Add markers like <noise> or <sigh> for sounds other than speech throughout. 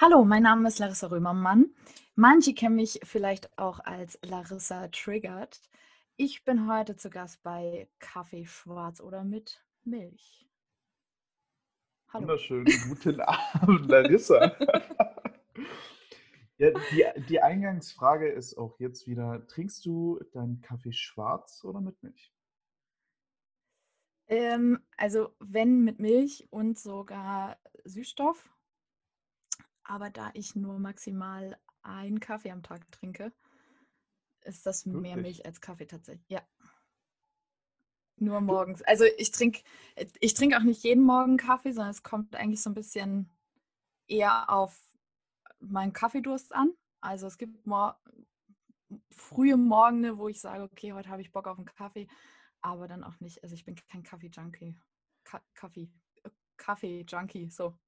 Hallo, mein Name ist Larissa Römermann. Manche kennen mich vielleicht auch als Larissa Triggert. Ich bin heute zu Gast bei Kaffee schwarz oder mit Milch. Hallo. Wunderschönen guten <laughs> Abend, Larissa. <laughs> ja, die, die Eingangsfrage ist auch jetzt wieder: Trinkst du deinen Kaffee schwarz oder mit Milch? Ähm, also, wenn mit Milch und sogar Süßstoff. Aber da ich nur maximal einen Kaffee am Tag trinke, ist das Wirklich? mehr Milch als Kaffee tatsächlich. Ja. Nur morgens. Also ich trinke ich trink auch nicht jeden Morgen Kaffee, sondern es kommt eigentlich so ein bisschen eher auf meinen Kaffeedurst an. Also es gibt mor frühe Morgen, wo ich sage, okay, heute habe ich Bock auf einen Kaffee, aber dann auch nicht. Also ich bin kein Kaffee-Junkie. Kaffee. Kaffee-Junkie, so.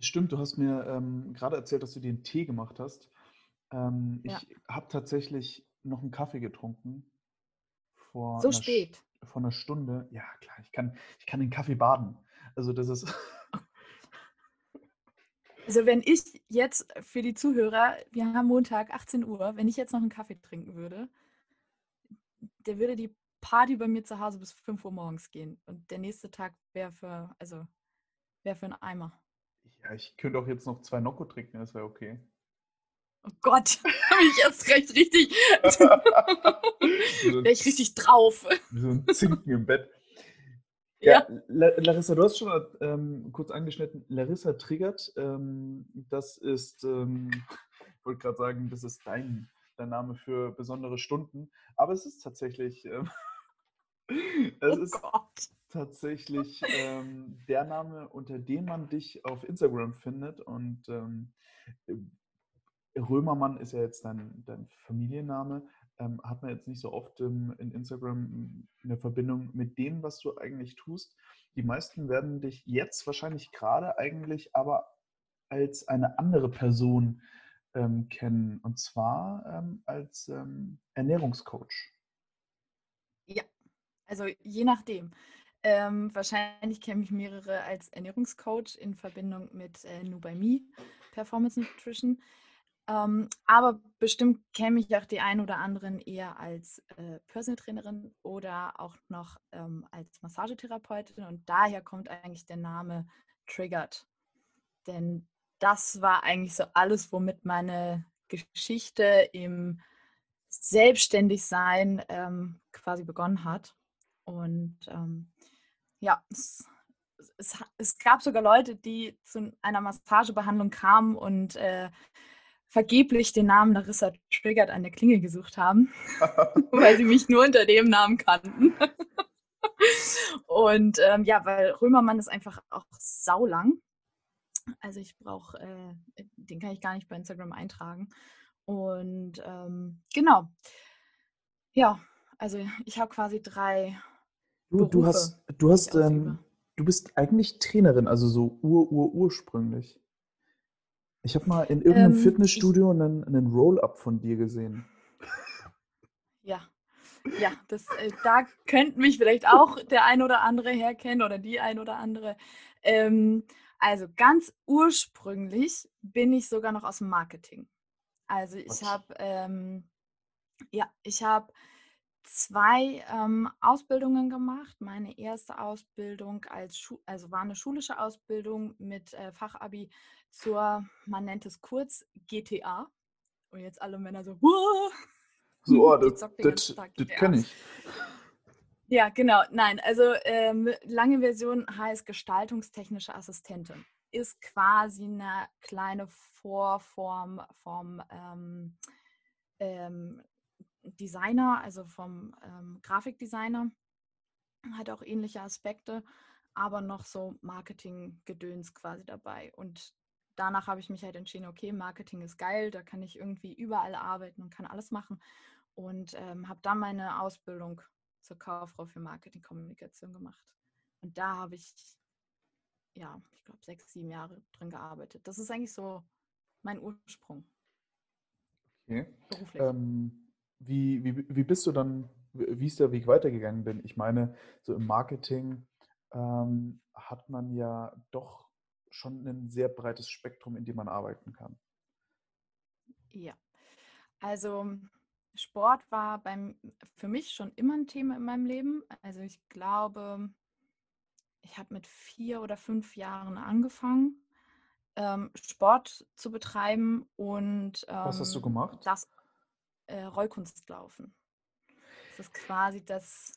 Stimmt, du hast mir ähm, gerade erzählt, dass du dir einen Tee gemacht hast. Ähm, ja. Ich habe tatsächlich noch einen Kaffee getrunken. Vor so spät. vor einer Stunde. Ja, klar, ich kann, ich kann den Kaffee baden. Also das ist. <laughs> Also wenn ich jetzt für die Zuhörer, wir haben Montag 18 Uhr, wenn ich jetzt noch einen Kaffee trinken würde, der würde die Party bei mir zu Hause bis 5 Uhr morgens gehen. Und der nächste Tag wäre für, also wäre für einen Eimer. Ja, ich könnte auch jetzt noch zwei Nocco trinken, das wäre okay. Oh Gott, <laughs> habe ich erst recht richtig. <laughs> wäre ich richtig drauf. <laughs> So ein Zinken im Bett. Ja, ja. Larissa, du hast schon ähm, kurz angeschnitten, Larissa triggert. Ähm, das ist, ähm, ich wollte gerade sagen, das ist dein, dein Name für besondere Stunden. Aber es ist tatsächlich, ähm, <laughs> es oh ist Gott. tatsächlich ähm, der Name, unter dem man dich auf Instagram findet. Und ähm, Römermann ist ja jetzt dein, dein Familienname. Ähm, hat man jetzt nicht so oft in Instagram eine Verbindung mit dem, was du eigentlich tust. Die meisten werden dich jetzt wahrscheinlich gerade eigentlich aber als eine andere Person ähm, kennen. Und zwar ähm, als ähm, Ernährungscoach. Also je nachdem. Ähm, wahrscheinlich kenne ich mehrere als Ernährungscoach in Verbindung mit äh, Nu by Me, Performance Nutrition. Ähm, aber bestimmt kenne ich auch die ein oder anderen eher als äh, Personal Trainerin oder auch noch ähm, als Massagetherapeutin. Und daher kommt eigentlich der Name Triggered. Denn das war eigentlich so alles, womit meine Geschichte im Selbstständigsein ähm, quasi begonnen hat. Und ähm, ja, es, es, es, gab sogar Leute, die zu einer Massagebehandlung kamen und äh, vergeblich den Namen Larissa Triggert an der Klinge gesucht haben, <laughs> weil sie mich nur unter dem Namen kannten. <laughs> und ähm, ja, weil Römermann ist einfach auch saulang. Also ich brauche, äh, den kann ich gar nicht bei Instagram eintragen. Und ähm, genau. Ja, also ich habe quasi drei Du, du hast, du hast, ähm, du bist eigentlich Trainerin, also so ur, ur, ursprünglich. Ich habe mal in irgendeinem ähm, Fitnessstudio ich, einen, einen Roll-Up von dir gesehen. Ja, ja, das, äh, da könnte mich vielleicht auch der ein oder andere herkennen oder die ein oder andere. Ähm, also ganz ursprünglich bin ich sogar noch aus dem Marketing. Also ich habe, ähm, ja, ich habe zwei ähm, Ausbildungen gemacht. Meine erste Ausbildung als Schu also war eine schulische Ausbildung mit äh, Fachabi zur, man nennt es kurz GTA. Und jetzt alle Männer so, Whoa! <laughs> so, oh, das, das, das kenne ich. Ja, genau. Nein, also ähm, lange Version heißt gestaltungstechnische Assistentin. Ist quasi eine kleine Vorform vom ähm, ähm, Designer, also vom ähm, Grafikdesigner, hat auch ähnliche Aspekte, aber noch so Marketing-Gedöns quasi dabei. Und danach habe ich mich halt entschieden, okay, Marketing ist geil, da kann ich irgendwie überall arbeiten und kann alles machen. Und ähm, habe dann meine Ausbildung zur Kauffrau für Marketingkommunikation gemacht. Und da habe ich, ja, ich glaube, sechs, sieben Jahre drin gearbeitet. Das ist eigentlich so mein Ursprung. Okay. Beruflich. Ähm, wie, wie, wie bist du dann, wie ist der Weg weitergegangen? Denn ich meine, so im Marketing ähm, hat man ja doch schon ein sehr breites Spektrum, in dem man arbeiten kann. Ja, also Sport war beim, für mich schon immer ein Thema in meinem Leben. Also ich glaube, ich habe mit vier oder fünf Jahren angefangen, ähm, Sport zu betreiben und ähm, was hast du ähm, gemacht? Das äh, Rollkunstlaufen. Das ist quasi das.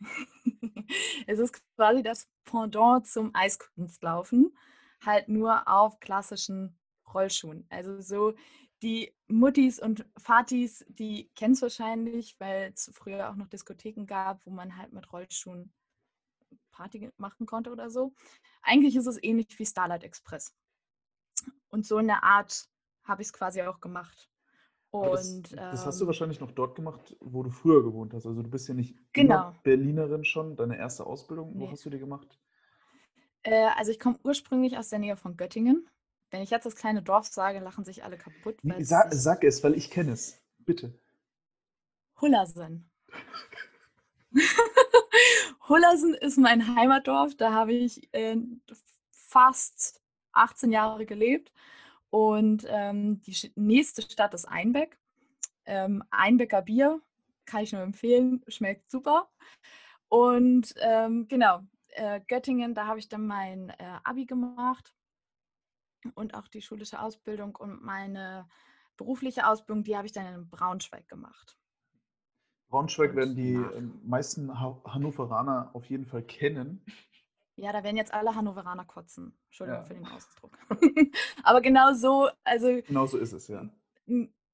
<laughs> es ist quasi das Pendant zum Eiskunstlaufen, halt nur auf klassischen Rollschuhen. Also so die Muttis und Vatis, die kennen es wahrscheinlich, weil es früher auch noch Diskotheken gab, wo man halt mit Rollschuhen Party machen konnte oder so. Eigentlich ist es ähnlich wie Starlight Express. Und so eine Art habe ich es quasi auch gemacht. Das, das hast du ähm wahrscheinlich noch dort gemacht, wo du früher gewohnt hast. Also du bist ja nicht genau. Berlinerin schon, deine erste Ausbildung. Nee. Wo hast du die gemacht? Äh, also ich komme ursprünglich aus der Nähe von Göttingen. Wenn ich jetzt das kleine Dorf sage, lachen sich alle kaputt. Sag, sag es, weil ich kenne es. Bitte. Hullersen. <laughs> Hullersen ist mein Heimatdorf. Da habe ich äh, fast 18 Jahre gelebt. Und ähm, die nächste Stadt ist Einbeck. Ähm, Einbecker Bier kann ich nur empfehlen, schmeckt super. Und ähm, genau, äh, Göttingen, da habe ich dann mein äh, Abi gemacht und auch die schulische Ausbildung und meine berufliche Ausbildung, die habe ich dann in Braunschweig gemacht. Braunschweig werden die. Ähm, meisten Hannoveraner auf jeden Fall kennen. Ja, da werden jetzt alle Hannoveraner kotzen. Entschuldigung ja. für den Ausdruck. <laughs> Aber genau so, also. Genau so ist es, ja.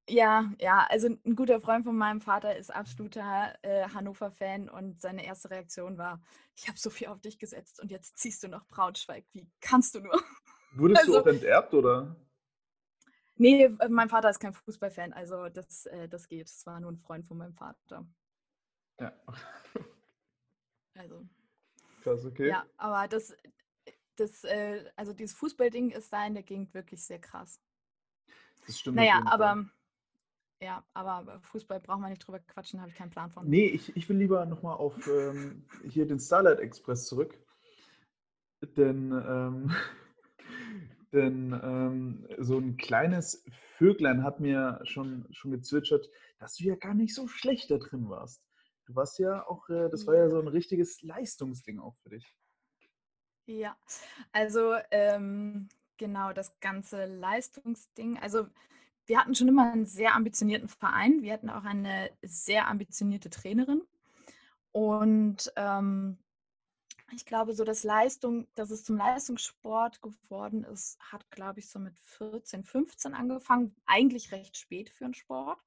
Ja, ja, also ein guter Freund von meinem Vater ist absoluter äh, Hannover-Fan und seine erste Reaktion war, ich habe so viel auf dich gesetzt und jetzt ziehst du nach Braunschweig. Wie kannst du nur? <laughs> Wurdest also, du auch enterbt, oder? Nee, mein Vater ist kein Fußballfan, also das, äh, das geht. Es war nur ein Freund von meinem Vater. Ja. also. Krass, okay. Ja, aber das, das äh, also dieses Fußballding ist da in der Gegend wirklich sehr krass. Das stimmt. Naja, aber ja, aber Fußball braucht man nicht drüber quatschen, habe ich keinen Plan von. Nee, ich, ich will lieber nochmal auf ähm, hier den Starlight Express zurück. Denn ähm, <laughs> Denn ähm, so ein kleines Vöglein hat mir schon, schon gezwitschert, dass du ja gar nicht so schlecht da drin warst. Du warst ja auch, äh, das war ja so ein richtiges Leistungsding auch für dich. Ja, also ähm, genau das ganze Leistungsding. Also wir hatten schon immer einen sehr ambitionierten Verein. Wir hatten auch eine sehr ambitionierte Trainerin. Und ähm, ich glaube, so das Leistung, dass es zum Leistungssport geworden ist, hat, glaube ich, so mit 14, 15 angefangen. Eigentlich recht spät für einen Sport,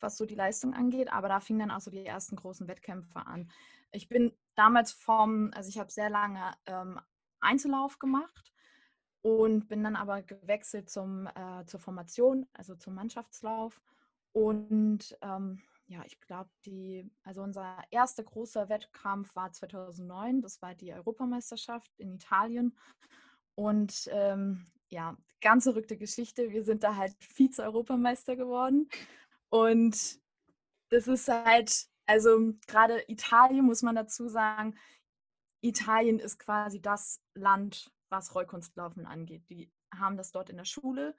was so die Leistung angeht. Aber da fingen dann auch so die ersten großen Wettkämpfe an. Ich bin damals vom, also ich habe sehr lange ähm, Einzellauf gemacht und bin dann aber gewechselt zum, äh, zur Formation, also zum Mannschaftslauf. Und ähm, ja, ich glaube, die, also unser erster großer Wettkampf war 2009. Das war die Europameisterschaft in Italien. Und ähm, ja, ganz verrückte Geschichte. Wir sind da halt Vize-Europameister geworden. Und das ist halt, also gerade Italien muss man dazu sagen, Italien ist quasi das Land, was Rollkunstlaufen angeht. Die haben das dort in der Schule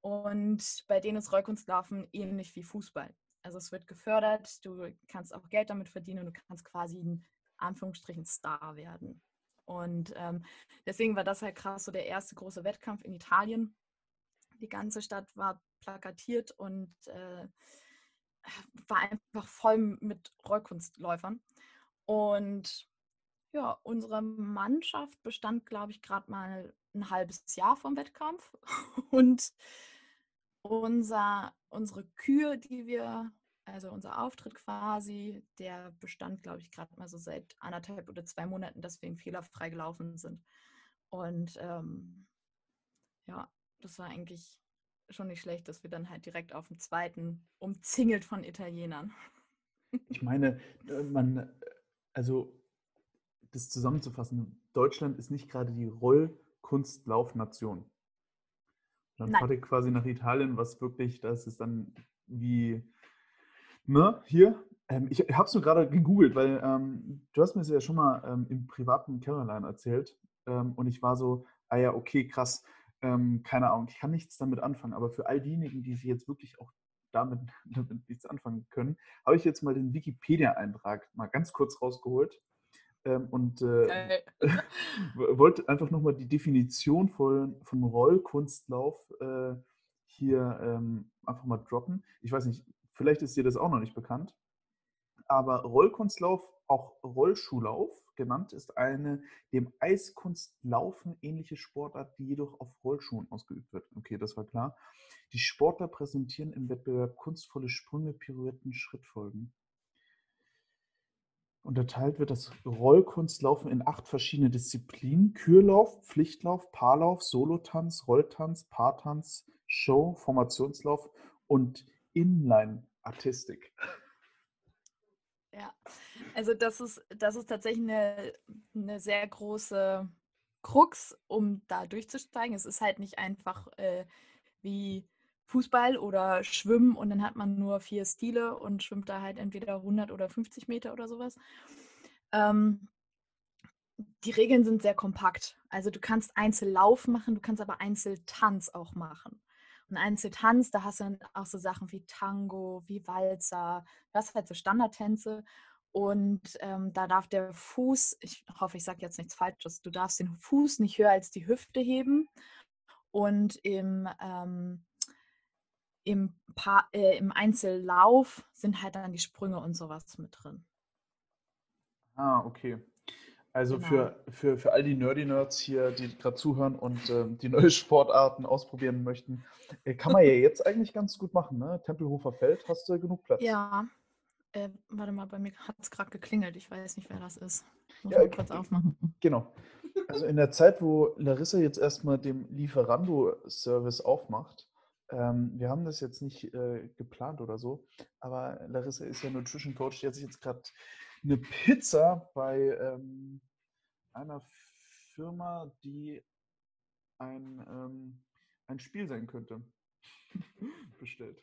und bei denen ist Rollkunstlaufen ähnlich wie Fußball. Also es wird gefördert, du kannst auch Geld damit verdienen und du kannst quasi ein Anführungsstrichen Star werden. Und ähm, deswegen war das halt krass, so der erste große Wettkampf in Italien. Die ganze Stadt war plakatiert und äh, war einfach voll mit Rollkunstläufern. Und ja, unsere Mannschaft bestand, glaube ich, gerade mal ein halbes Jahr vom Wettkampf. <laughs> Und unser, unsere Kühe, die wir, also unser Auftritt quasi, der bestand, glaube ich, gerade mal so seit anderthalb oder zwei Monaten, dass wir ihn fehlerfrei gelaufen sind. Und ähm, ja, das war eigentlich schon nicht schlecht, dass wir dann halt direkt auf dem zweiten umzingelt von Italienern. <laughs> Ich meine, äh, man, also das zusammenzufassen, Deutschland ist nicht gerade die Rollkunstlaufnation. Dann Nein. fahrt ihr quasi nach Italien, was wirklich, das ist dann wie, ne, hier. Ähm, ich habe es nur gerade gegoogelt, weil ähm, du hast mir es ja schon mal ähm, im privaten Caroline erzählt. Ähm, und ich war so, ah ja, okay, krass, ähm, keine Ahnung, ich kann nichts damit anfangen, aber für all diejenigen, die sich jetzt wirklich auch damit, <laughs> damit nichts anfangen können, habe ich jetzt mal den Wikipedia-Eintrag mal ganz kurz rausgeholt ähm, und äh, <laughs> wollte einfach nochmal die Definition von, von Rollkunstlauf äh, hier ähm, einfach mal droppen. Ich weiß nicht, vielleicht ist dir das auch noch nicht bekannt, aber Rollkunstlauf, auch Rollschuhlauf genannt, ist eine dem Eiskunstlaufen ähnliche Sportart, die jedoch auf Rollschuhen ausgeübt wird. Okay, das war klar. Die Sportler präsentieren im Wettbewerb kunstvolle Sprünge, Pirouetten, Schrittfolgen. Unterteilt wird das Rollkunstlaufen in acht verschiedene Disziplinen: Kürlauf, Pflichtlauf, Paarlauf, Solotanz, Rolltanz, Paartanz, Show, Formationslauf und Inline-Artistik. Ja, also das ist, das ist tatsächlich eine, eine sehr große Krux, um da durchzusteigen. Es ist halt nicht einfach äh, wie Fußball oder Schwimmen und dann hat man nur vier Stile und schwimmt da halt entweder 100 oder 50 Meter oder sowas. Ähm, die Regeln sind sehr kompakt. Also du kannst Einzellauf machen, du kannst aber Einzeltanz auch machen. Und Einzeltanz, da hast du dann auch so Sachen wie Tango, wie Walzer, das halt so Standardtänze. Und ähm, da darf der Fuß, ich hoffe, ich sage jetzt nichts Falsches, du darfst den Fuß nicht höher als die Hüfte heben. Und im ähm, im, pa äh, im Einzellauf sind halt dann die Sprünge und sowas mit drin. Ah, okay. Also genau. für, für, für all die Nerdy-Nerds hier, die gerade zuhören und äh, die neue <laughs> Sportarten ausprobieren möchten, äh, kann man ja jetzt eigentlich ganz gut machen. Ne? Tempelhofer Feld, hast du genug Platz? Ja. Äh, warte mal, bei mir hat es gerade geklingelt. Ich weiß nicht, wer das ist. Muss ja, mal kurz aufmachen. Genau. Also in der Zeit, wo Larissa jetzt erstmal dem Lieferando-Service aufmacht, ähm, wir haben das jetzt nicht äh, geplant oder so, aber Larissa ist ja Nutrition Coach, die hat sich jetzt gerade eine Pizza bei ähm, einer Firma, die ein, ähm, ein Spiel sein könnte, <laughs> bestellt.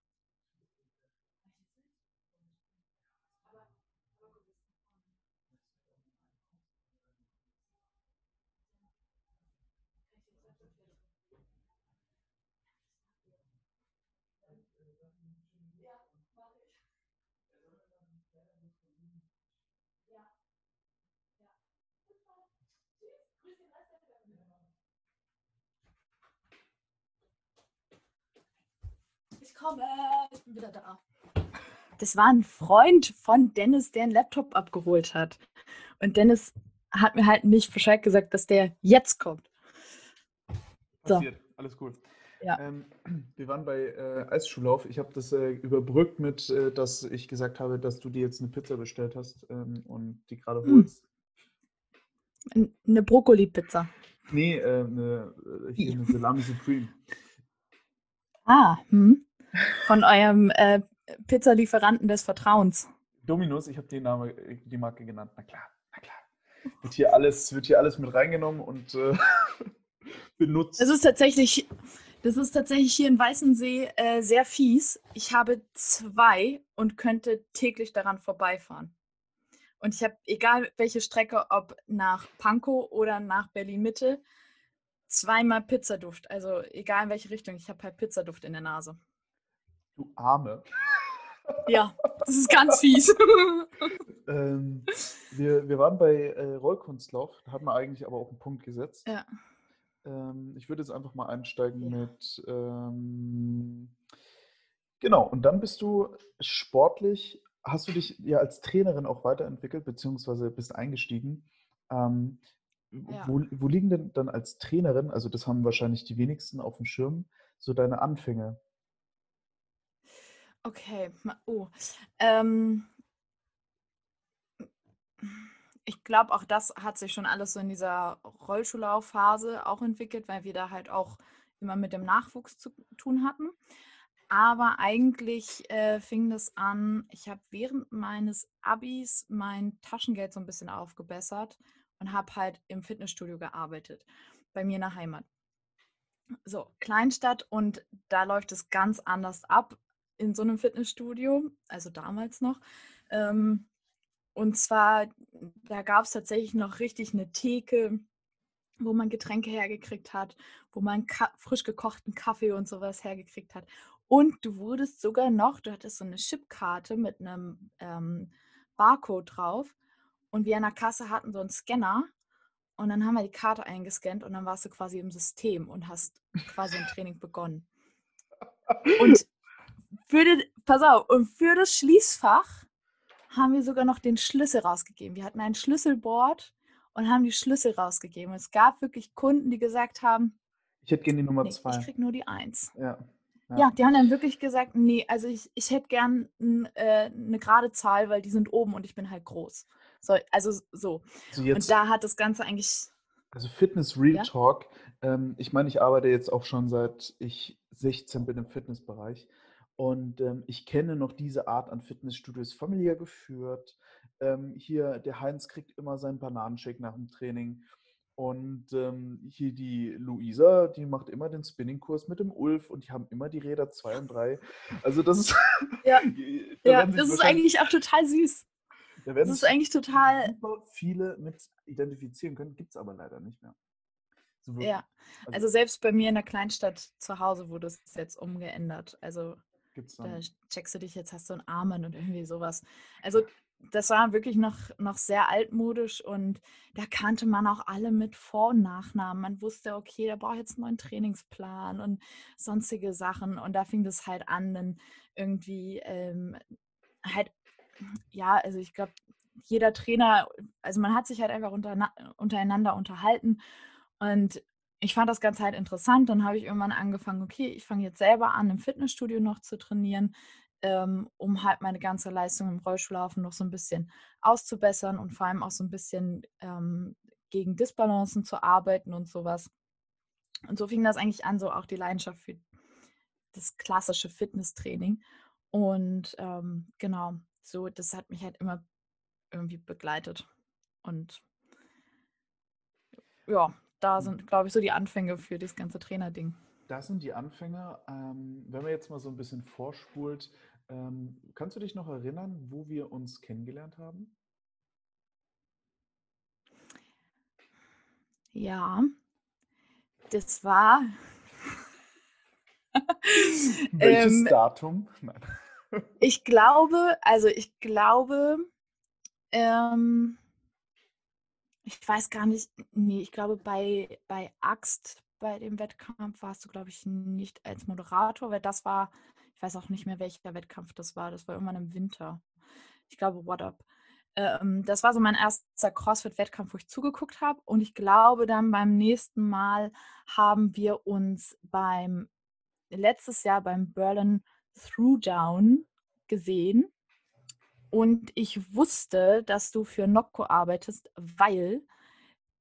Ich komme, ich bin wieder da. Das war ein Freund von Dennis, der einen Laptop abgeholt hat. Und Dennis hat mir halt nicht Bescheid gesagt, dass der jetzt kommt. Passiert, so. alles gut. Ja. Ähm, wir waren bei äh, Eisschuhlauf. Ich habe das äh, überbrückt mit, äh, dass ich gesagt habe, dass du dir jetzt eine Pizza bestellt hast ähm, und die gerade hm. holst. Eine Brokkoli-Pizza. Nee, äh, eine, äh, eine <laughs> Salami Supreme. Ah, hm. Von eurem äh, Pizzalieferanten des Vertrauens. Dominus, ich habe die, Name, die Marke genannt. Na klar, na klar. Wird hier alles, wird hier alles mit reingenommen und äh, <laughs> benutzt. Es ist tatsächlich das ist tatsächlich hier in Weißensee äh, sehr fies. Ich habe zwei und könnte täglich daran vorbeifahren. Und ich habe, egal welche Strecke, ob nach Pankow oder nach Berlin-Mitte, zweimal Pizzaduft. Also egal in welche Richtung, ich habe halt Pizzaduft in der Nase. Du Arme. Ja, das ist ganz fies. <laughs> ähm, wir, wir waren bei äh, Rollkunstlauf, da hat man eigentlich aber auch einen Punkt gesetzt. Ja. Ähm, ich würde jetzt einfach mal einsteigen ja. mit. Ähm, genau, und dann bist du sportlich, hast du dich ja als Trainerin auch weiterentwickelt, beziehungsweise bist eingestiegen. Ähm, ja. wo, wo, liegen denn dann als Trainerin, also das haben wahrscheinlich die wenigsten auf dem Schirm, so deine Anfänge? Okay, oh. Ähm, ich glaube, auch das hat sich schon alles so in dieser Rollschullaufphase auch entwickelt, weil wir da halt auch immer mit dem Nachwuchs zu tun hatten. Aber eigentlich äh, fing das an, ich habe während meines Abis mein Taschengeld so ein bisschen aufgebessert und habe halt im Fitnessstudio gearbeitet, bei mir in der Heimat. So, Kleinstadt und da läuft es ganz anders ab in so einem Fitnessstudio, also damals noch. Ähm, und zwar, da gab es tatsächlich noch richtig eine Theke, wo man Getränke hergekriegt hat, wo man frisch gekochten Kaffee und sowas hergekriegt hat. Und du wurdest sogar noch, du hattest so eine Chipkarte mit einem ähm, Barcode drauf. Und wir an der Kasse hatten so einen Scanner. Und dann haben wir die Karte eingescannt und dann warst du quasi im System und hast quasi ein Training begonnen. Und <laughs> für den, pass auf, und für das Schließfach haben wir sogar noch den Schlüssel rausgegeben. Wir hatten ein Schlüsselboard und haben die Schlüssel rausgegeben. Und es gab wirklich Kunden, die gesagt haben, ich hätte gerne die Nummer nee, zwei. Ich krieg nur die eins. Ja. Ja. ja, die haben dann wirklich gesagt, nee, also ich, ich hätte gern äh, eine gerade Zahl, weil die sind oben und ich bin halt groß. So, also so. Also jetzt, und da hat das Ganze eigentlich. Also Fitness Real ja? Talk. Ähm, ich meine, ich arbeite jetzt auch schon seit ich 16 bin im Fitnessbereich. Und ähm, ich kenne noch diese Art an Fitnessstudios familiär geführt. Ähm, hier, der Heinz kriegt immer seinen Bananenshake nach dem Training. Und ähm, hier die Luisa, die macht immer den Spinningkurs mit dem Ulf und die haben immer die Räder 2 und 3. Also das ist. <laughs> Ja, da ja das ist eigentlich auch total süß. Da das ist eigentlich total. viele mit identifizieren können, gibt es aber leider nicht mehr. So ja, also, also, selbst bei mir in der Kleinstadt zu Hause wurde es jetzt umgeändert. Also da checkst du dich, jetzt hast du einen Armen und irgendwie sowas. Also das war wirklich noch, noch sehr altmodisch und da kannte man auch alle mit Vor- und Nachnamen. Man wusste, okay, da braucht jetzt einen neuen Trainingsplan und sonstige Sachen. Und da fing das halt an, dann irgendwie ähm, halt, ja, also ich glaube, jeder Trainer, also man hat sich halt einfach unter, untereinander unterhalten und ich fand das Ganze halt interessant. Dann habe ich irgendwann angefangen, okay, ich fange jetzt selber an, im Fitnessstudio noch zu trainieren ähm, um halt meine ganze Leistung im Rollstuhllaufen noch so ein bisschen auszubessern und vor allem auch so ein bisschen ähm, gegen Disbalancen zu arbeiten und sowas. Und so fing das eigentlich an, so auch die Leidenschaft für das klassische Fitnesstraining. Und ähm, genau, so, das hat mich halt immer irgendwie begleitet. Und ja, da hm. sind, glaube ich, so die Anfänge für das ganze Trainerding. Das sind die Anfänge. Ähm, wenn man jetzt mal so ein bisschen vorspult, ähm, kannst du dich noch erinnern, wo wir uns kennengelernt haben? Ja, das war. <laughs> <laughs> Welches ähm, Datum? Nein. ich glaube, also ich glaube, ähm, ich weiß gar nicht, nee, ich glaube bei, bei Axt, bei dem Wettkampf warst du, glaube ich, nicht als Moderator, weil das war ich weiß auch nicht mehr, welcher Wettkampf das war. Das war irgendwann im Winter. Ich glaube, What Up. Ähm, das war so mein erster CrossFit-Wettkampf, wo ich zugeguckt habe. Und ich glaube, dann beim nächsten Mal haben wir uns beim letztes Jahr beim Berlin Throwdown gesehen. Und ich wusste, dass du für Nocco arbeitest, weil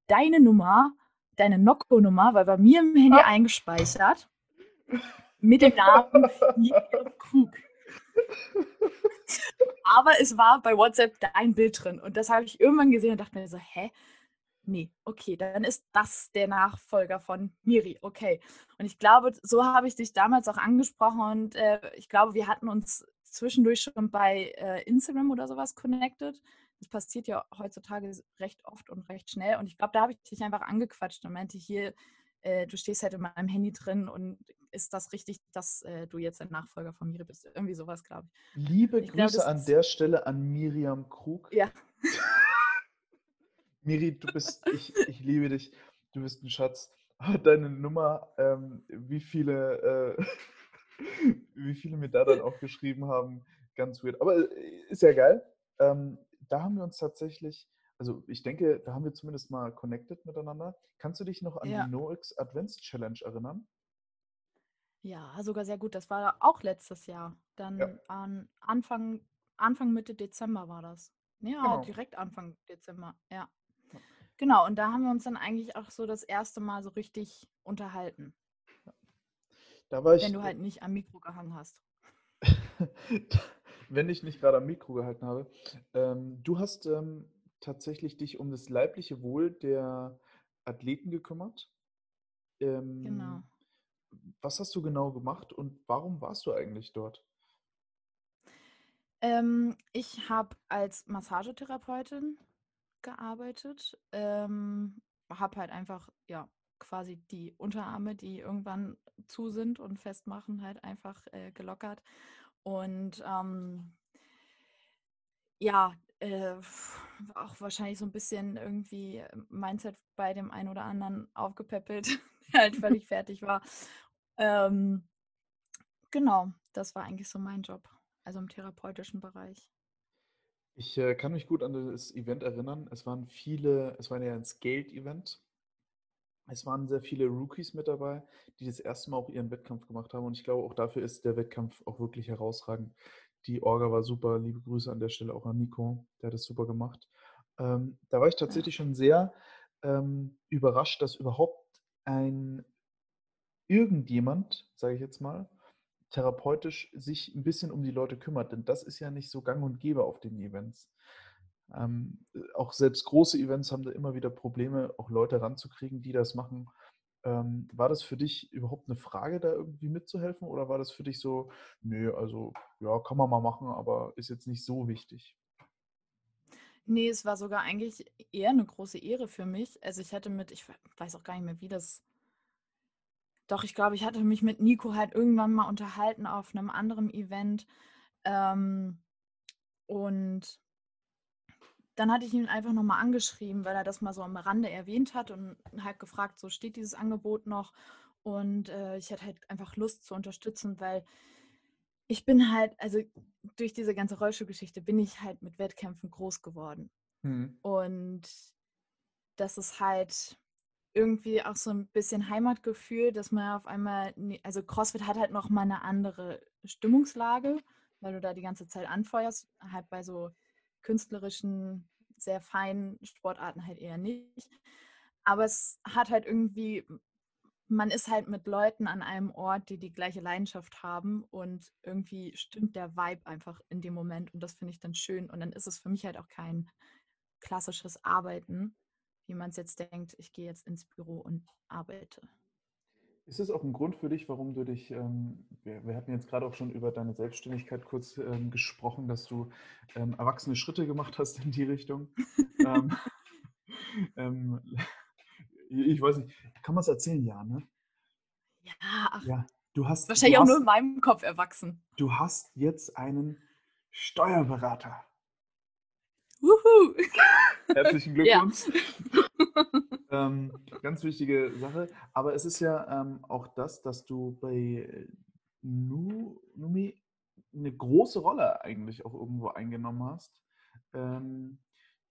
deine Nummer, deine Nocco-Nummer, war bei mir im Handy ah. eingespeichert mit dem Namen Krug. Aber es war bei WhatsApp dein Bild drin und das habe ich irgendwann gesehen und dachte mir so, hä? Nee, okay, dann ist das der Nachfolger von Miri, okay. Und ich glaube, so habe ich dich damals auch angesprochen und äh, ich glaube, wir hatten uns zwischendurch schon bei äh, Instagram oder sowas connected. Das passiert ja heutzutage recht oft und recht schnell und ich glaube, da habe ich dich einfach angequatscht und meinte, hier, äh, du stehst halt in meinem Handy drin und ist das richtig, dass äh, du jetzt ein Nachfolger von Miri bist? Irgendwie sowas, glaube ich. Liebe ich Grüße glaub, an der Stelle an Miriam Krug. Ja. <laughs> Miri, du bist, ich, ich liebe dich, du bist ein Schatz. Deine Nummer, ähm, wie viele, äh, wie viele mir da dann auch geschrieben haben, ganz weird. Aber äh, ist ja geil. Ähm, da haben wir uns tatsächlich also ich denke, da haben wir zumindest mal connected miteinander. Kannst du dich noch an ja. die NoX Advents Challenge erinnern? Ja, sogar sehr gut. Das war auch letztes Jahr. Dann ja. an Anfang, Anfang Mitte Dezember war das. Ja, genau. direkt Anfang Dezember, ja. Genau, und da haben wir uns dann eigentlich auch so das erste Mal so richtig unterhalten. Da war ich, Wenn du halt nicht am Mikro gehangen hast. <laughs> Wenn ich nicht gerade am Mikro gehalten habe. Ähm, du hast ähm, tatsächlich dich um das leibliche Wohl der Athleten gekümmert. Ähm, genau. Was hast du genau gemacht und warum warst du eigentlich dort? Ähm, ich habe als Massagetherapeutin gearbeitet. Ähm, habe halt einfach, ja, quasi die Unterarme, die irgendwann zu sind und festmachen, halt einfach äh, gelockert. Und ähm, ja, äh, auch wahrscheinlich so ein bisschen irgendwie Mindset bei dem einen oder anderen aufgepäppelt, <laughs> der halt völlig <laughs> fertig war. Ähm, genau, das war eigentlich so mein Job, also im therapeutischen Bereich. Ich äh, kann mich gut an das Event erinnern. Es waren viele, es war ja ein Scaled-Event. Es waren sehr viele Rookies mit dabei, die das erste Mal auch ihren Wettkampf gemacht haben. Und ich glaube, auch dafür ist der Wettkampf auch wirklich herausragend. Die Orga war super. Liebe Grüße an der Stelle auch an Nico. Der hat das super gemacht. Ähm, da war ich tatsächlich schon sehr ähm, überrascht, dass überhaupt ein irgendjemand, sage ich jetzt mal, therapeutisch sich ein bisschen um die Leute kümmert. Denn das ist ja nicht so gang und gäbe auf den Events. Ähm, auch selbst große Events haben da immer wieder Probleme, auch Leute ranzukriegen, die das machen. Ähm, war das für dich überhaupt eine Frage, da irgendwie mitzuhelfen? Oder war das für dich so, nö, also ja, kann man mal machen, aber ist jetzt nicht so wichtig? Nee, es war sogar eigentlich eher eine große Ehre für mich. Also ich hatte mit, ich weiß auch gar nicht mehr, wie das. Doch, ich glaube, ich hatte mich mit Nico halt irgendwann mal unterhalten auf einem anderen Event. Ähm, und dann hatte ich ihn einfach nochmal angeschrieben, weil er das mal so am Rande erwähnt hat und halt gefragt, so steht dieses Angebot noch. Und äh, ich hatte halt einfach Lust zu unterstützen, weil ich bin halt, also durch diese ganze Rollstuhlgeschichte bin ich halt mit Wettkämpfen groß geworden. Mhm. Und das ist halt irgendwie auch so ein bisschen Heimatgefühl, dass man auf einmal, also CrossFit hat halt nochmal eine andere Stimmungslage, weil du da die ganze Zeit anfeuerst, halt bei so künstlerischen, sehr feinen Sportarten halt eher nicht. Aber es hat halt irgendwie, man ist halt mit Leuten an einem Ort, die die gleiche Leidenschaft haben und irgendwie stimmt der Vibe einfach in dem Moment und das finde ich dann schön und dann ist es für mich halt auch kein klassisches Arbeiten, wie man es jetzt denkt, ich gehe jetzt ins Büro und arbeite. Ist es auch ein Grund für dich, warum du dich, ähm, wir, wir, hatten jetzt gerade auch schon über deine Selbstständigkeit kurz ähm, gesprochen, dass du ähm, erwachsene Schritte gemacht hast in die Richtung. <laughs> Ähm, ähm, ich weiß nicht, kann man es erzählen? Ja, ne? Ja, ach, ja, du hast. Wahrscheinlich du auch hast, nur in meinem Kopf erwachsen. Du hast jetzt einen Steuerberater. Wuhu! Herzlichen <laughs> Glückwunsch. <laughs> ähm, ganz wichtige Sache. Aber es ist ja ähm, auch das, dass du bei Numi eine große Rolle eigentlich auch irgendwo eingenommen hast. Ähm,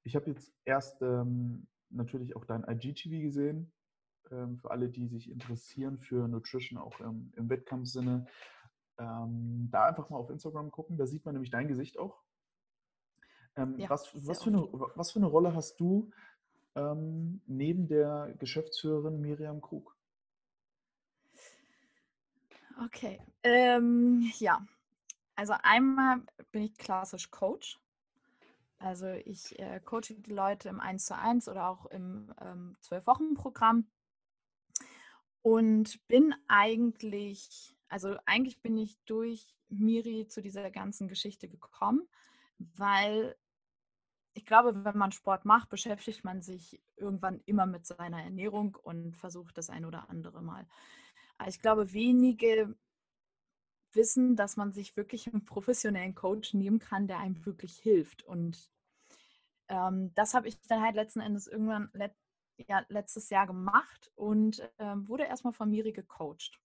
ich habe jetzt erst ähm, natürlich auch dein IGTV gesehen. Ähm, für alle, die sich interessieren für Nutrition, auch im, im Wettkampfsinne. Ähm, da einfach mal auf Instagram gucken. Da sieht man nämlich dein Gesicht auch. Ähm, ja, was, was, für eine, was für eine Rolle hast du ähm, neben der Geschäftsführerin Miriam Krug? Okay, ähm, ja. Also einmal bin ich klassisch Coach. Also ich äh, coache die Leute im 1 zu 1 oder auch im ähm, 12-Wochen-Programm und bin eigentlich, also eigentlich bin ich durch Miri zu dieser ganzen Geschichte gekommen, weil ich glaube, wenn man Sport macht, beschäftigt man sich irgendwann immer mit seiner Ernährung und versucht das ein oder andere Mal. Aber ich glaube, wenige wissen, dass man sich wirklich einen professionellen Coach nehmen kann, der einem wirklich hilft. Und ähm, das habe ich dann halt letzten Endes irgendwann let, ja, letztes Jahr gemacht und ähm, wurde erstmal von Miri gecoacht.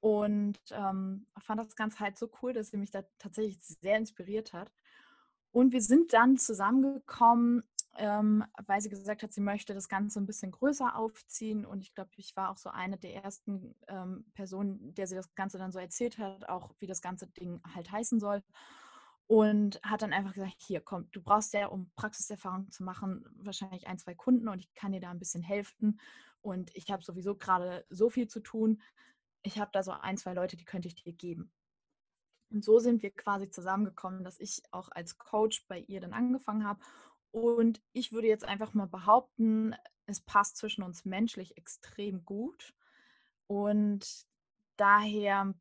Und ähm, fand das Ganze halt so cool, dass sie mich da tatsächlich sehr inspiriert hat. Und wir sind dann zusammengekommen, ähm, weil sie gesagt hat, sie möchte das Ganze ein bisschen größer aufziehen. Und ich glaube, ich war auch so eine der ersten ähm, Personen, der sie das Ganze dann so erzählt hat, auch wie das ganze Ding halt heißen soll. und hat dann einfach gesagt, hier komm, du brauchst ja, um Praxiserfahrung zu machen, wahrscheinlich ein, zwei Kunden und ich kann dir da ein bisschen helfen. Und ich habe sowieso gerade so viel zu tun. Ich habe da so ein, zwei Leute, die könnte ich dir geben. Und so sind wir quasi zusammengekommen, dass ich auch als Coach bei ihr dann angefangen habe. Und ich würde jetzt einfach mal behaupten, es passt zwischen uns menschlich extrem gut. Und daher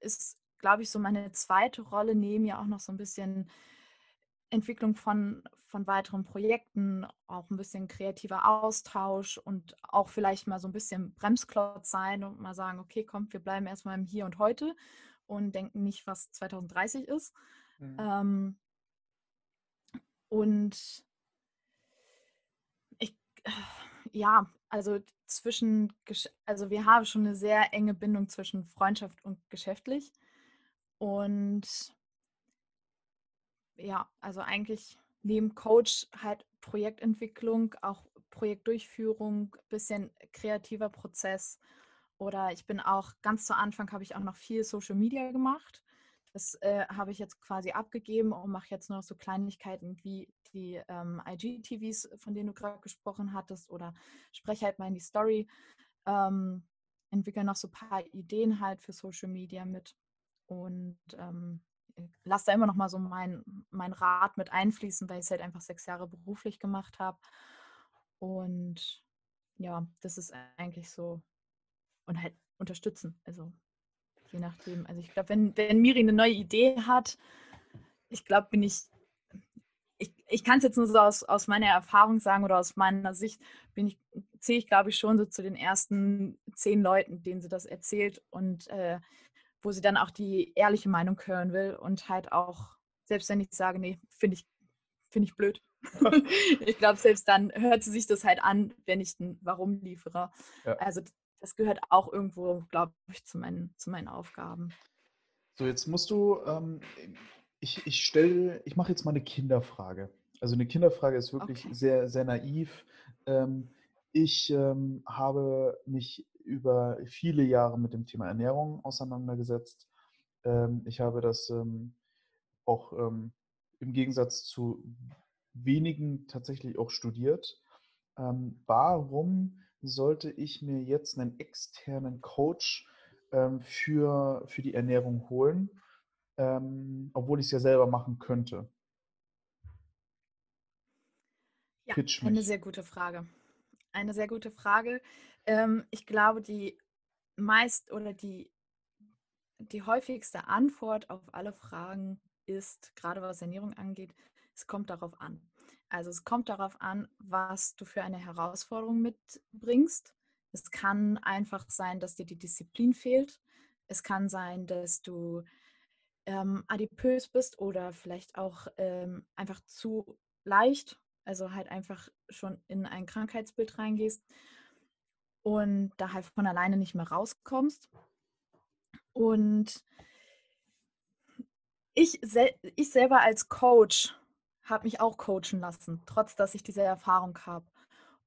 ist glaube ich, so meine zweite Rolle neben ja auch noch so ein bisschen Entwicklung von, von weiteren Projekten, auch ein bisschen kreativer Austausch und auch vielleicht mal so ein bisschen Bremsklotz sein und mal sagen, okay, komm, wir bleiben erstmal im Hier und Heute und denken nicht, was 2030 ist. Mhm. Ähm, und ich, ja, also zwischen, also wir haben schon eine sehr enge Bindung zwischen Freundschaft und geschäftlich. Und ja, also eigentlich neben Coach halt Projektentwicklung, auch Projektdurchführung, bisschen kreativer Prozess. Oder ich bin auch ganz zu Anfang habe ich auch noch viel Social Media gemacht. Das äh, habe ich jetzt quasi abgegeben und mache jetzt nur noch so Kleinigkeiten wie die ähm, IGTVs, von denen du gerade gesprochen hattest, oder spreche halt mal in die Story. Ähm, entwickle noch so ein paar Ideen halt für Social Media mit und ähm, lasse da immer noch mal so mein, mein Rat mit einfließen, weil ich es halt einfach sechs Jahre beruflich gemacht habe. Und ja, das ist eigentlich so. Und halt unterstützen. Also je nachdem. Also ich glaube, wenn, wenn Miri eine neue Idee hat, ich glaube, bin ich, ich, ich kann es jetzt nur so aus, aus meiner Erfahrung sagen oder aus meiner Sicht, bin ich, zähle ich, glaube ich, schon so zu den ersten zehn Leuten, denen sie das erzählt. Und äh, wo sie dann auch die ehrliche Meinung hören will und halt auch, selbst wenn ich sage, nee, finde ich, find ich blöd. <laughs> ich glaube, selbst dann hört sie sich das halt an, wenn ich ein Warum liefere. Ja. Also das gehört auch irgendwo, glaube ich, zu meinen, zu meinen Aufgaben. So, jetzt musst du, ähm, ich, ich stelle, ich mache jetzt mal eine Kinderfrage. Also eine Kinderfrage ist wirklich okay. sehr, sehr naiv. Ähm, ich ähm, habe mich über viele Jahre mit dem Thema Ernährung auseinandergesetzt. Ähm, ich habe das ähm, auch ähm, im Gegensatz zu wenigen tatsächlich auch studiert. Warum sollte ich mir jetzt einen externen Coach ähm, für, für die Ernährung holen, ähm, obwohl ich es ja selber machen könnte? Ja, eine sehr gute Frage. Eine sehr gute Frage. Ähm, ich glaube, die meist oder die, die häufigste Antwort auf alle Fragen ist, gerade was Ernährung angeht, es kommt darauf an. Also es kommt darauf an, was du für eine Herausforderung mitbringst. Es kann einfach sein, dass dir die Disziplin fehlt. Es kann sein, dass du ähm, adipös bist oder vielleicht auch ähm, einfach zu leicht, also halt einfach schon in ein Krankheitsbild reingehst und da halt von alleine nicht mehr rauskommst. Und ich, sel ich selber als Coach habe mich auch coachen lassen, trotz dass ich diese Erfahrung habe.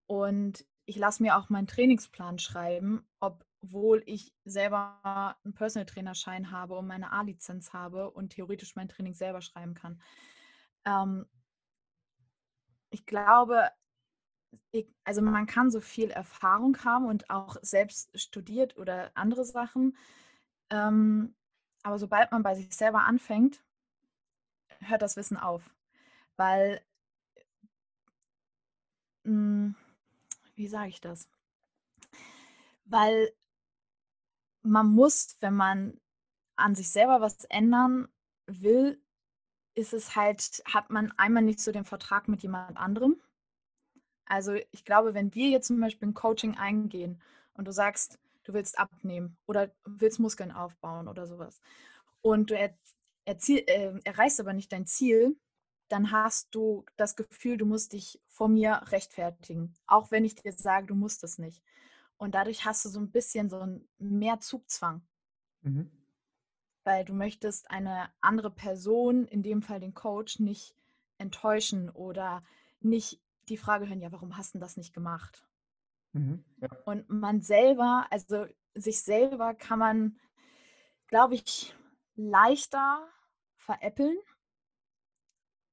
Und ich lasse mir auch meinen Trainingsplan schreiben, obwohl ich selber einen Personal Trainer Schein habe und meine A-Lizenz habe und theoretisch mein Training selber schreiben kann. Ähm, ich glaube, also man kann so viel Erfahrung haben und auch selbst studiert oder andere Sachen. Ähm, aber sobald man bei sich selber anfängt, hört das Wissen auf. Weil, mh, hm, wie sage ich das? Weil man muss, wenn man an sich selber was ändern will, ist es halt, hat man einmal nicht so den Vertrag mit jemand anderem also ich glaube, wenn wir jetzt zum Beispiel ein Coaching eingehen und du sagst, du willst abnehmen oder willst Muskeln aufbauen oder sowas und du er, erziel, äh, erreichst aber nicht dein Ziel, dann hast du das Gefühl, du musst dich vor mir rechtfertigen, auch wenn ich dir sage, du musst es nicht. Und dadurch hast du so ein bisschen so ein mehr Zugzwang. Mhm. Weil du möchtest eine andere Person, in dem Fall den Coach, nicht enttäuschen oder nicht die Frage hören, ja, warum hast du das nicht gemacht? Mhm, ja. Und man selber, also sich selber kann man, glaube ich, leichter veräppeln,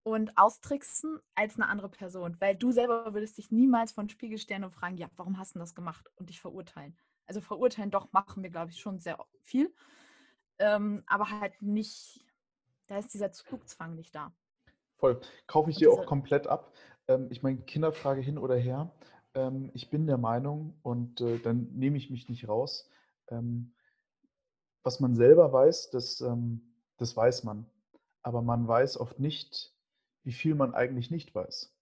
und austricksen als eine andere Person. Weil du selber würdest dich niemals von Spiegel stellen und fragen, ja, warum hast du das gemacht? Und dich verurteilen. Also verurteilen doch machen wir, glaube ich, schon sehr viel. Ähm, aber halt nicht, da ist dieser Zugzwang nicht da. Voll. Kaufe ich dir auch komplett ab. Ähm, ich meine, Kinderfrage hin oder her. Ähm, ich bin der Meinung, und äh, dann nehme ich mich nicht raus, ähm, was man selber weiß, das, ähm, das weiß man. Aber man weiß oft nicht, wie viel man eigentlich nicht weiß.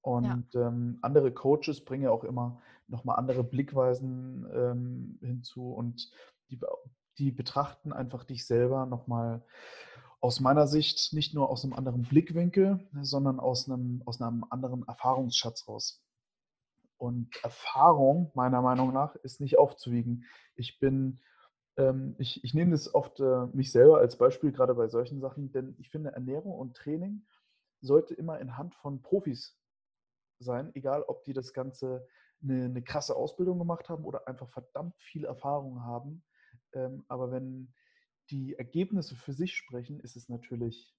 Und ja. ähm, andere Coaches bringen ja auch immer nochmal andere Blickweisen ähm, hinzu und die, die betrachten einfach dich selber nochmal aus meiner Sicht nicht nur aus einem anderen Blickwinkel, sondern aus einem, aus einem anderen Erfahrungsschatz raus. Und Erfahrung, meiner Meinung nach, ist nicht aufzuwiegen. Ich bin, ähm, ich, ich nehme das oft äh, mich selber als Beispiel, gerade bei solchen Sachen, denn ich finde, Ernährung und Training sollte immer in Hand von Profis sein, egal ob die das Ganze eine, eine krasse Ausbildung gemacht haben oder einfach verdammt viel Erfahrung haben. Ähm, aber wenn die Ergebnisse für sich sprechen, ist es natürlich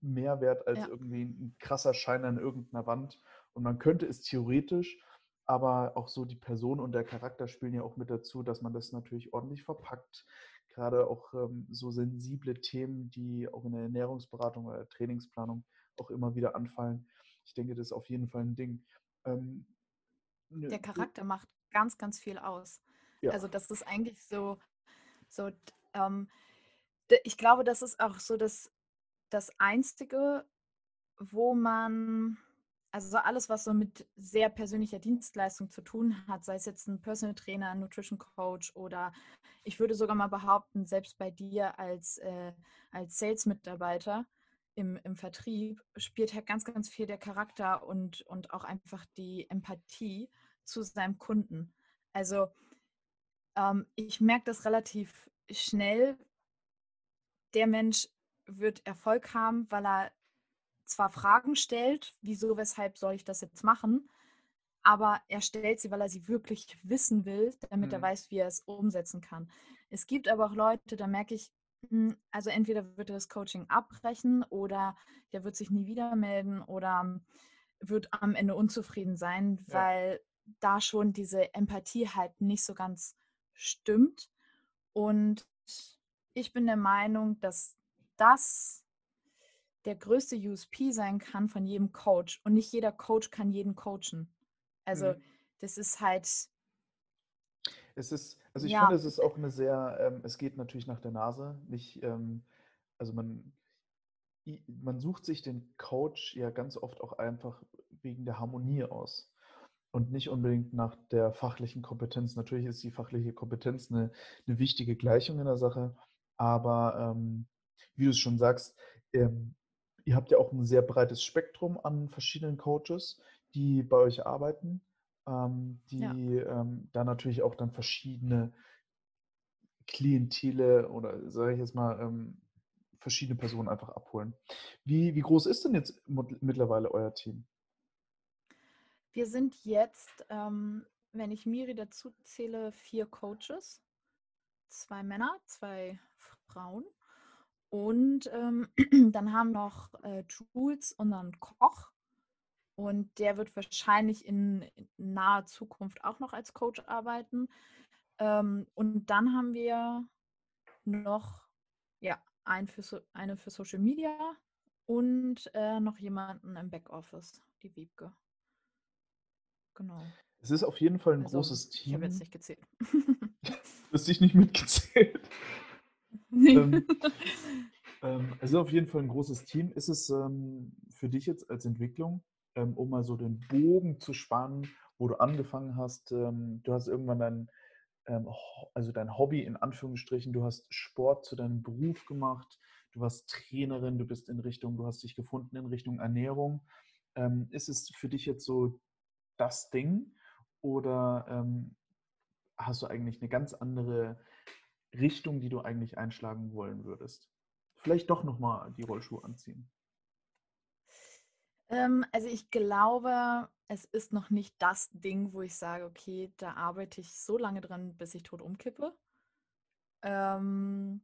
mehr wert als ja. irgendwie ein krasser Schein an irgendeiner Wand. Und man könnte es theoretisch, aber auch so die Person und der Charakter spielen ja auch mit dazu, dass man das natürlich ordentlich verpackt. Gerade auch ähm, so sensible Themen, die auch in der Ernährungsberatung oder Trainingsplanung auch immer wieder anfallen. Ich denke, das ist auf jeden Fall ein Ding. Ähm, der Charakter macht ganz, ganz viel aus. Ja. Also das ist eigentlich so, so ähm, ich glaube, das ist auch so das, das Einzige, wo man, also alles, was so mit sehr persönlicher Dienstleistung zu tun hat, sei es jetzt ein Personal Trainer, ein Nutrition Coach oder ich würde sogar mal behaupten, selbst bei dir als, äh, als Sales-Mitarbeiter im, im Vertrieb spielt halt ganz, ganz viel der Charakter und, und auch einfach die Empathie zu seinem Kunden. Also ähm, ich merke das relativ schnell, der Mensch wird Erfolg haben, weil er zwar Fragen stellt, wieso, weshalb soll ich das jetzt machen, aber er stellt sie, weil er sie wirklich wissen will, damit mhm. er weiß, wie er es umsetzen kann. Es gibt aber auch Leute, da merke ich, also entweder wird er das Coaching abbrechen oder der wird sich nie wieder melden oder wird am Ende unzufrieden sein, ja. weil da schon diese Empathie halt nicht so ganz stimmt. Und ich bin der Meinung, dass das der größte USP sein kann von jedem Coach. Und nicht jeder Coach kann jeden coachen. Also mhm. das ist halt. Es ist, also ich ja. finde, es ist auch eine sehr, ähm, es geht natürlich nach der Nase. Nicht, ähm, also man, man sucht sich den Coach ja ganz oft auch einfach wegen der Harmonie aus und nicht unbedingt nach der fachlichen Kompetenz. Natürlich ist die fachliche Kompetenz eine, eine wichtige Gleichung in der Sache, aber ähm, wie du es schon sagst, ähm, ihr habt ja auch ein sehr breites Spektrum an verschiedenen Coaches, die bei euch arbeiten, ähm, die ja. Ähm, da natürlich auch dann verschiedene Klientele oder sage ich jetzt mal ähm, verschiedene Personen einfach abholen. Wie, wie groß ist denn jetzt mittlerweile euer Team? Wir sind jetzt, ähm, wenn ich Miri dazu zähle, vier Coaches. Zwei Männer, zwei Frauen. Und ähm, <clears throat> dann haben noch äh, Jules, unseren Koch. Und der wird wahrscheinlich in, in naher Zukunft auch noch als Coach arbeiten. Ähm, und dann haben wir noch ja, ein für eine für Social Media und äh, noch jemanden im Backoffice, die Wiebke. Genau. Es ist auf jeden Fall ein also, großes Team. Ich habe jetzt nicht gezählt. <laughs> hast dich nicht mitgezählt. <laughs> Nee. ähm, ähm, es ist auf jeden Fall ein großes Team. Ist es ähm, für dich jetzt als Entwicklung, ähm, um mal so den Bogen zu spannen, wo du angefangen hast, ähm, du hast irgendwann dein, ähm, also dein Hobby in Anführungsstrichen, du hast Sport zu deinem Beruf gemacht, du warst Trainerin, du bist in Richtung, du hast dich gefunden in Richtung Ernährung. ist es für dich jetzt so das Ding oder ähm, hast du eigentlich eine ganz andere Richtung, die du eigentlich einschlagen wollen würdest? Vielleicht doch nochmal die Rollschuhe anziehen. Ähm, also ich glaube, es ist noch nicht das Ding, wo ich sage, okay, da arbeite ich so lange dran, bis ich tot umkippe. Ähm,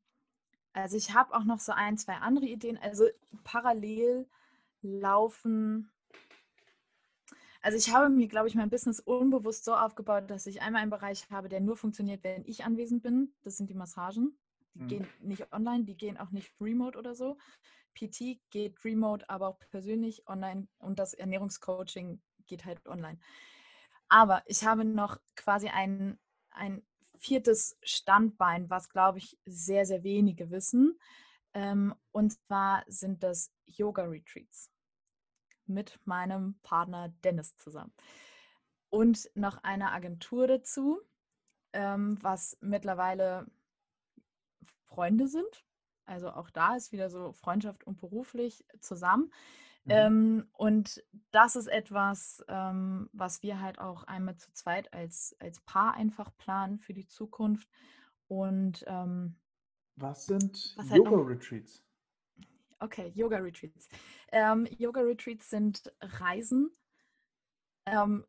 Also ich habe auch noch so ein, zwei andere Ideen. Also parallel laufen. Also ich habe mir, glaube ich, mein Business unbewusst so aufgebaut, dass ich einmal einen Bereich habe, der nur funktioniert, wenn ich anwesend bin. Das sind die Massagen. Die mhm. gehen nicht online, die gehen auch nicht remote oder so. PT geht remote, aber auch persönlich online und das Ernährungscoaching geht halt online. Aber ich habe noch quasi ein, ein viertes Standbein, was, glaube ich, sehr, sehr wenige wissen. Ähm, und zwar sind das Yoga-Retreats mit meinem Partner Dennis zusammen. Und noch eine Agentur dazu, ähm, was mittlerweile Freunde sind. Also auch da ist wieder so Freundschaft und beruflich zusammen. Mhm. Ähm, und das ist etwas, ähm, was wir halt auch einmal zu zweit als, als Paar einfach planen für die Zukunft. Und ähm, was sind halt Yoga-Retreats? okay, Yoga-Retreats. Ähm, Yoga-Retreats sind Reisen. Ähm,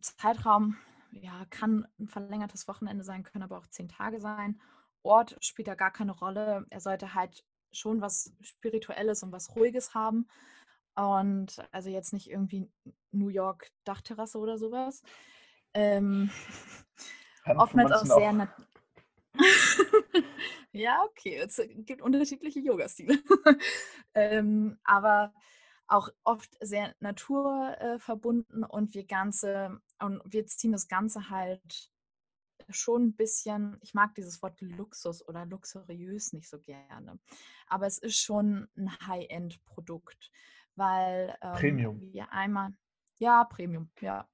Zeitraum ja, kann ein verlängertes Wochenende sein, können aber auch zehn Tage sein. Ort spielt da gar keine Rolle. Er sollte halt schon was Spirituelles und was Ruhiges haben. Und also jetzt nicht irgendwie New York Dachterrasse oder sowas. Ähm, oftmals auch sehr. Auch. <laughs> ja, okay. Es gibt unterschiedliche Yoga-Stile. <laughs> ähm, aber auch oft sehr naturverbunden äh, und wir ganze und wir ziehen das Ganze halt schon ein bisschen, ich mag dieses Wort Luxus oder luxuriös nicht so gerne, aber es ist schon ein High-End-Produkt, weil ähm, Premium. wir einmal, ja, Premium, ja,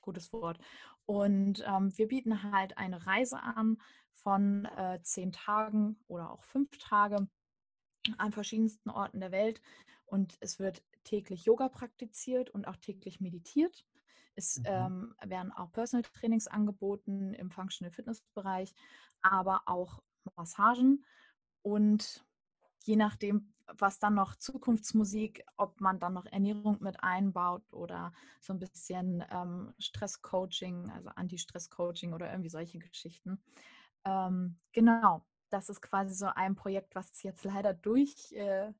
gutes Wort. Und ähm, wir bieten halt eine Reise an von äh, zehn Tagen oder auch fünf Tage an verschiedensten Orten der Welt. Und es wird täglich Yoga praktiziert und auch täglich meditiert. Es mhm. ähm, werden auch Personal Trainings angeboten im Functional Fitness Bereich, aber auch Massagen und je nachdem, was dann noch Zukunftsmusik, ob man dann noch Ernährung mit einbaut oder so ein bisschen ähm, Stresscoaching, also Anti-Stress-Coaching oder irgendwie solche Geschichten. Ähm, genau, das ist quasi so ein Projekt, was jetzt leider durch äh,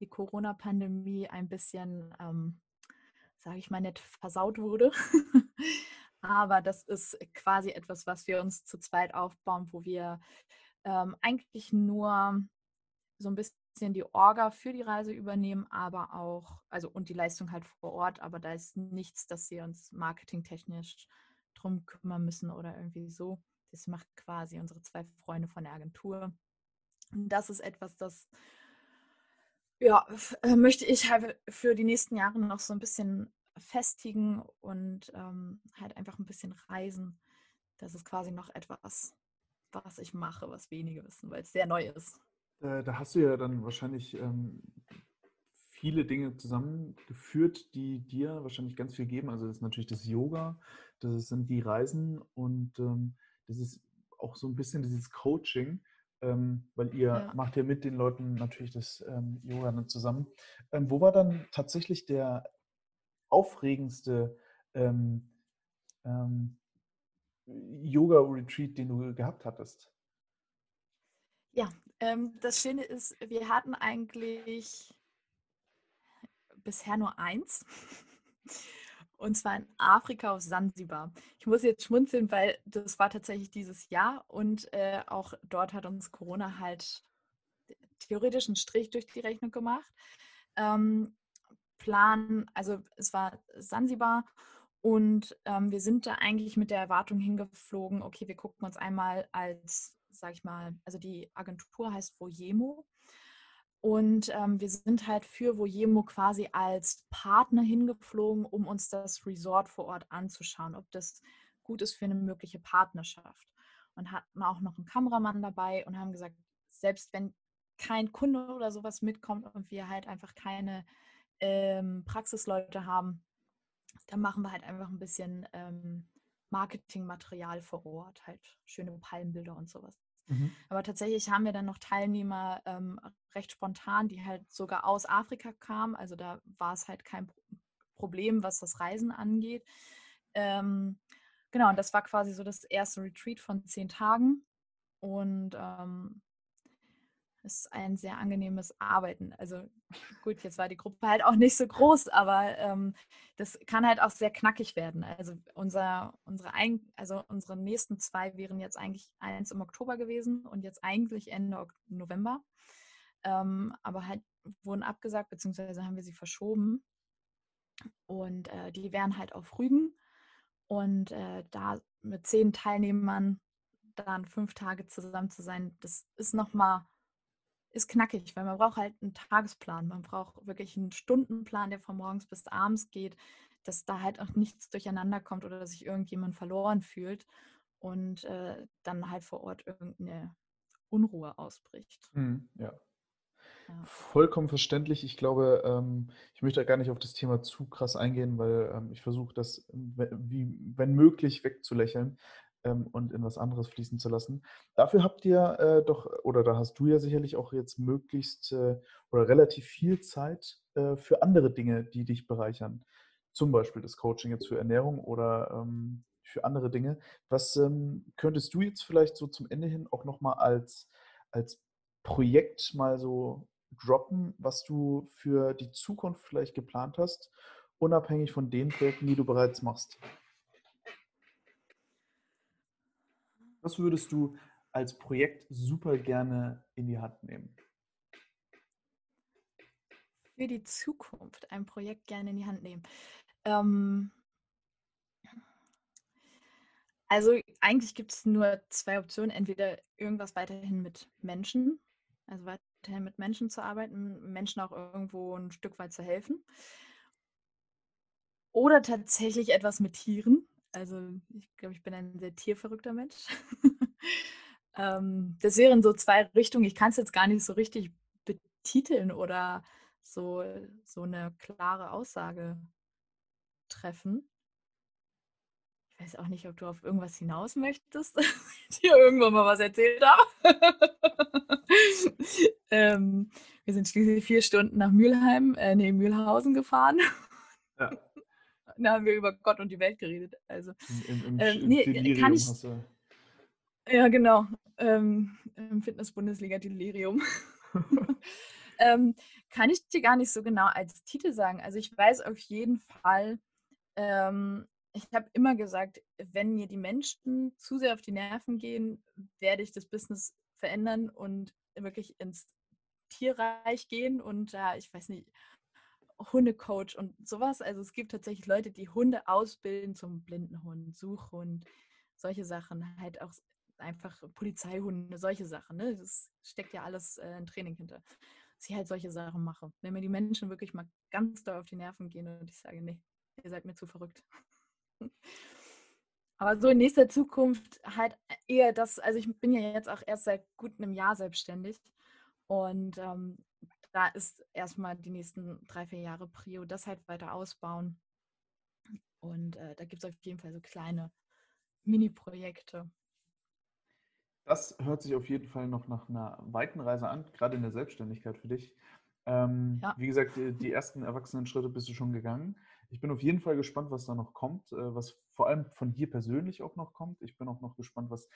die Corona-Pandemie ein bisschen ähm, sage ich mal, nicht versaut wurde. <laughs> Aber das ist quasi etwas, was wir uns zu zweit aufbauen, wo wir ähm, eigentlich nur so ein bisschen die Orga für die Reise übernehmen, aber auch, also und die Leistung halt vor Ort, aber da ist nichts, dass wir uns marketingtechnisch drum kümmern müssen oder irgendwie so. Das macht quasi unsere zwei Freunde von der Agentur. Und das ist etwas, das ja, äh, möchte ich halt für die nächsten Jahre noch so ein bisschen festigen und ähm, halt einfach ein bisschen reisen. Das ist quasi noch etwas, was ich mache, was wenige wissen, weil es sehr neu ist. Äh, da hast du ja dann wahrscheinlich ähm, viele Dinge zusammengeführt, die dir wahrscheinlich ganz viel geben. Also das ist natürlich das Yoga, das sind die Reisen und ähm, das ist auch so ein bisschen dieses Coaching ähm, weil ihr ja. macht ja mit den Leuten natürlich das ähm, Yoga dann zusammen. Ähm, wo war dann tatsächlich der aufregendste ähm, ähm, Yoga-Retreat, den du gehabt hattest? Ja, ähm, das Schöne ist, wir hatten eigentlich bisher nur eins. Und zwar in Afrika auf Sansibar. Ich muss jetzt schmunzeln, weil das war tatsächlich dieses Jahr und äh, auch dort hat uns Corona halt theoretisch einen Strich durch die Rechnung gemacht. Ähm, Plan, also es war Sansibar und ähm, wir sind da eigentlich mit der Erwartung hingeflogen, okay, wir gucken uns einmal als, sag ich mal, also die Agentur heißt Vojemo und ähm, wir sind halt für Vojemo quasi als Partner hingeflogen, um uns das Resort vor Ort anzuschauen, ob das gut ist für eine mögliche Partnerschaft. Und hatten auch noch einen Kameramann dabei und haben gesagt, selbst wenn kein Kunde oder sowas mitkommt und wir halt einfach keine ähm, Praxisleute haben, dann machen wir halt einfach ein bisschen ähm, Marketingmaterial vor Ort, halt schöne Palmbilder und sowas. Mhm. Aber tatsächlich haben wir dann noch Teilnehmer ähm, recht spontan, die halt sogar aus Afrika kamen. Also da war es halt kein Problem, was das Reisen angeht. Ähm, genau, und das war quasi so das erste Retreat von zehn Tagen. Und ähm, ist ein sehr angenehmes Arbeiten. Also gut, jetzt war die Gruppe halt auch nicht so groß, aber ähm, das kann halt auch sehr knackig werden. Also unser, unsere, ein, also unsere nächsten zwei wären jetzt eigentlich eins im Oktober gewesen und jetzt eigentlich Ende November. Ähm, aber halt wurden abgesagt, beziehungsweise haben wir sie verschoben. Und äh, die wären halt auf Rügen. Und äh, da mit zehn Teilnehmern dann fünf Tage zusammen zu sein, das ist nochmal ist knackig, weil man braucht halt einen Tagesplan. Man braucht wirklich einen Stundenplan, der von morgens bis abends geht, dass da halt auch nichts durcheinander kommt oder dass sich irgendjemand verloren fühlt und äh, dann halt vor Ort irgendeine Unruhe ausbricht. Mhm, ja. ja. Vollkommen verständlich. Ich glaube, ähm, ich möchte gar nicht auf das Thema zu krass eingehen, weil ähm, ich versuche das, wie, wenn möglich, wegzulächeln und in was anderes fließen zu lassen. Dafür habt ihr äh, doch, oder da hast du ja sicherlich auch jetzt möglichst äh, oder relativ viel Zeit äh, für andere Dinge, die dich bereichern. Zum Beispiel das Coaching jetzt für Ernährung oder ähm, für andere Dinge. Was ähm, könntest du jetzt vielleicht so zum Ende hin auch nochmal als, als Projekt mal so droppen, was du für die Zukunft vielleicht geplant hast, unabhängig von den Projekten, die du bereits machst? Was würdest du als Projekt super gerne in die Hand nehmen? Für die Zukunft ein Projekt gerne in die Hand nehmen. Ähm, also eigentlich gibt es nur zwei Optionen. Entweder irgendwas weiterhin mit Menschen, also weiterhin mit Menschen zu arbeiten, Menschen auch irgendwo ein Stück weit zu helfen. Oder tatsächlich etwas mit Tieren. Also ich glaube, ich bin ein sehr tierverrückter Mensch. <laughs> ähm, das wären so zwei Richtungen. Ich kann es jetzt gar nicht so richtig betiteln oder so, so eine klare Aussage treffen. Ich weiß auch nicht, ob du auf irgendwas hinaus möchtest, <laughs> dir irgendwann mal was erzählt habe. <laughs> ähm, wir sind schließlich vier Stunden nach Mülheim, äh, nee, Mühlhausen gefahren. Ja da haben wir über Gott und die Welt geredet. Also, Im, im, ähm, nee, Delirium kann ich, hast du... Ja, genau. Ähm, Im Fitness-Bundesliga-Delirium. <laughs> ähm, kann ich dir gar nicht so genau als Titel sagen. Also ich weiß auf jeden Fall, ähm, ich habe immer gesagt, wenn mir die Menschen zu sehr auf die Nerven gehen, werde ich das Business verändern und wirklich ins Tierreich gehen und da, äh, ich weiß nicht, Hundecoach und sowas. Also es gibt tatsächlich Leute, die Hunde ausbilden zum Blindenhund, Suchhund, solche Sachen. Halt auch einfach Polizeihunde, solche Sachen. Ne? Das steckt ja alles äh, ein Training hinter. Dass ich halt solche Sachen mache. Wenn mir die Menschen wirklich mal ganz doll auf die Nerven gehen und ich sage, nee, ihr seid mir zu verrückt. <laughs> Aber so in nächster Zukunft halt eher das, also ich bin ja jetzt auch erst seit gut einem Jahr selbstständig und ähm, da ist erstmal die nächsten drei, vier Jahre Prio, das halt weiter ausbauen. Und äh, da gibt es auf jeden Fall so kleine Mini-Projekte. Das hört sich auf jeden Fall noch nach einer weiten Reise an, gerade in der Selbstständigkeit für dich. Ähm, ja. Wie gesagt, die, die ersten Erwachsenen-Schritte bist du schon gegangen. Ich bin auf jeden Fall gespannt, was da noch kommt, äh, was vor allem von dir persönlich auch noch kommt. Ich bin auch noch gespannt, was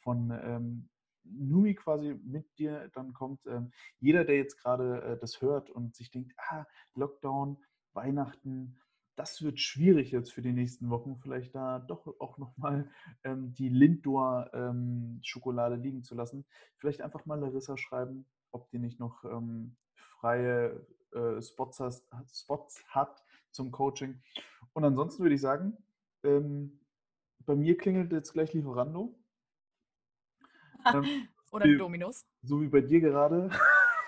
von ähm, Numi quasi mit dir dann kommt. Ähm, jeder, der jetzt gerade äh, das hört und sich denkt, ah, Lockdown, Weihnachten, das wird schwierig jetzt für die nächsten Wochen, vielleicht da doch auch nochmal ähm, die Lindor-Schokolade ähm, liegen zu lassen. Vielleicht einfach mal Larissa schreiben, ob die nicht noch ähm, freie äh, Spots, has, Spots, hat zum Coaching. Und ansonsten würde ich sagen, ähm, bei mir klingelt jetzt gleich Lieferando. Ähm, <laughs> Oder wie, Dominos. So wie bei dir gerade.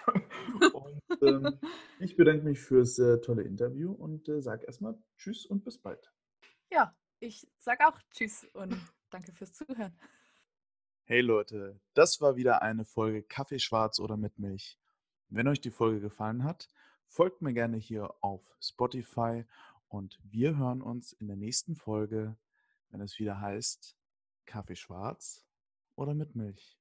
<laughs> und ähm, ich bedanke mich fürs äh, tolle Interview und äh, sage erstmal Tschüss und bis bald. Ja, ich sage auch Tschüss und danke fürs Zuhören. Hey Leute, das war wieder eine Folge Kaffee schwarz oder mit Milch. Wenn euch die Folge gefallen hat, folgt mir gerne hier auf Spotify und wir hören uns in der nächsten Folge, wenn es wieder heißt Kaffee schwarz oder mit Milch?